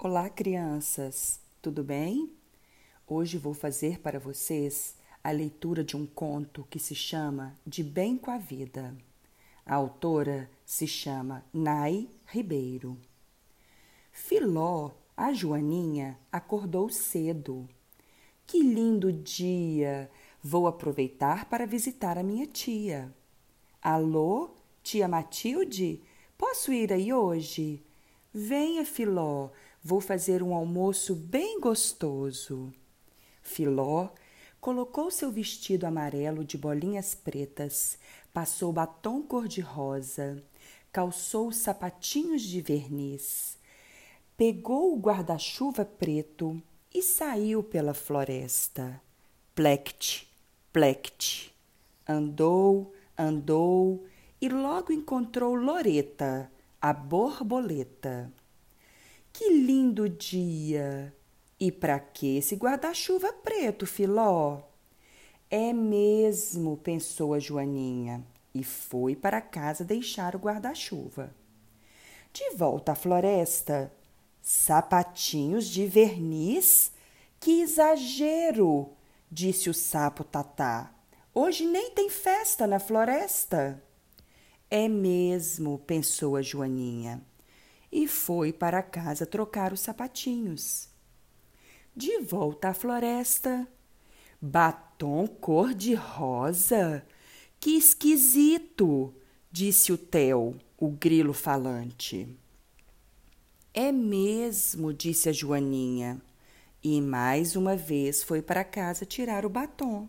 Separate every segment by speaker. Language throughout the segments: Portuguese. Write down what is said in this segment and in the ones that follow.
Speaker 1: Olá, crianças, tudo bem? Hoje vou fazer para vocês a leitura de um conto que se chama De Bem com a Vida. A autora se chama Nai Ribeiro. Filó, a Joaninha, acordou cedo. Que lindo dia! Vou aproveitar para visitar a minha tia. Alô, tia Matilde? Posso ir aí hoje? Venha, Filó, vou fazer um almoço bem gostoso. Filó colocou seu vestido amarelo de bolinhas pretas, passou batom cor-de-rosa, calçou sapatinhos de verniz, pegou o guarda-chuva preto e saiu pela floresta. Plect, plect. Andou, andou e logo encontrou Loreta a borboleta. Que lindo dia! E para que esse guarda-chuva preto, Filó? É mesmo, pensou a Joaninha, e foi para casa deixar o guarda-chuva. De volta à floresta, sapatinhos de verniz? Que exagero! disse o sapo Tatá. Hoje nem tem festa na floresta. É mesmo, pensou a Joaninha, e foi para casa trocar os sapatinhos. De volta à floresta, batom cor-de-rosa? Que esquisito! disse o Theo, o grilo falante. É mesmo, disse a Joaninha, e mais uma vez foi para casa tirar o batom.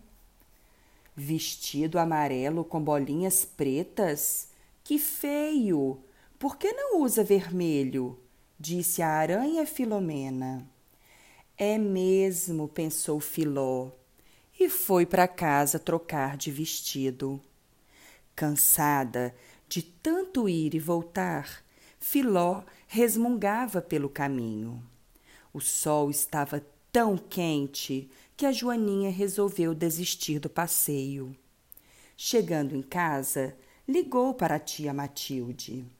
Speaker 1: Vestido amarelo com bolinhas pretas? Que feio! Por que não usa vermelho? disse a aranha Filomena. É mesmo, pensou Filó, e foi para casa trocar de vestido. Cansada de tanto ir e voltar, Filó resmungava pelo caminho. O sol estava tão quente que a Joaninha resolveu desistir do passeio. Chegando em casa, ligou para a tia Matilde.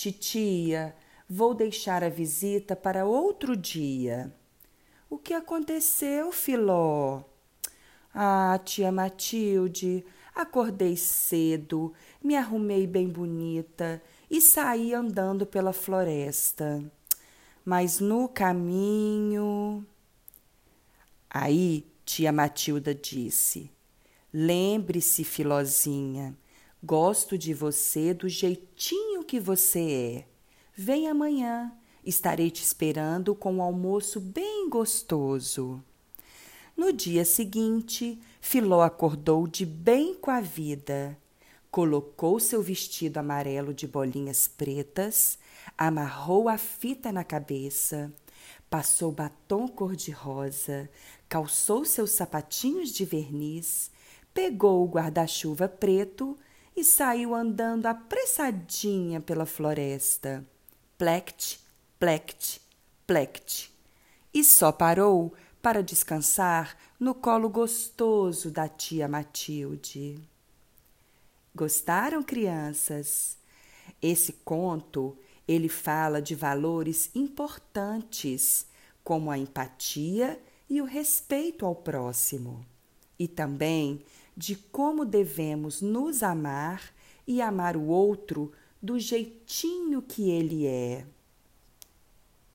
Speaker 1: Titia, vou deixar a visita para outro dia. O que aconteceu, Filó? Ah, tia Matilde, acordei cedo, me arrumei bem bonita e saí andando pela floresta. Mas no caminho. Aí tia Matilda disse: Lembre-se, Filozinha, Gosto de você do jeitinho que você é. Vem amanhã, estarei te esperando com um almoço bem gostoso. No dia seguinte, Filó acordou de bem com a vida. Colocou seu vestido amarelo de bolinhas pretas, amarrou a fita na cabeça, passou batom cor-de-rosa, calçou seus sapatinhos de verniz, pegou o guarda-chuva preto e saiu andando apressadinha pela floresta. Plect, plect, plect. E só parou para descansar no colo gostoso da tia Matilde. Gostaram, crianças? Esse conto, ele fala de valores importantes, como a empatia e o respeito ao próximo, e também de como devemos nos amar e amar o outro do jeitinho que ele é.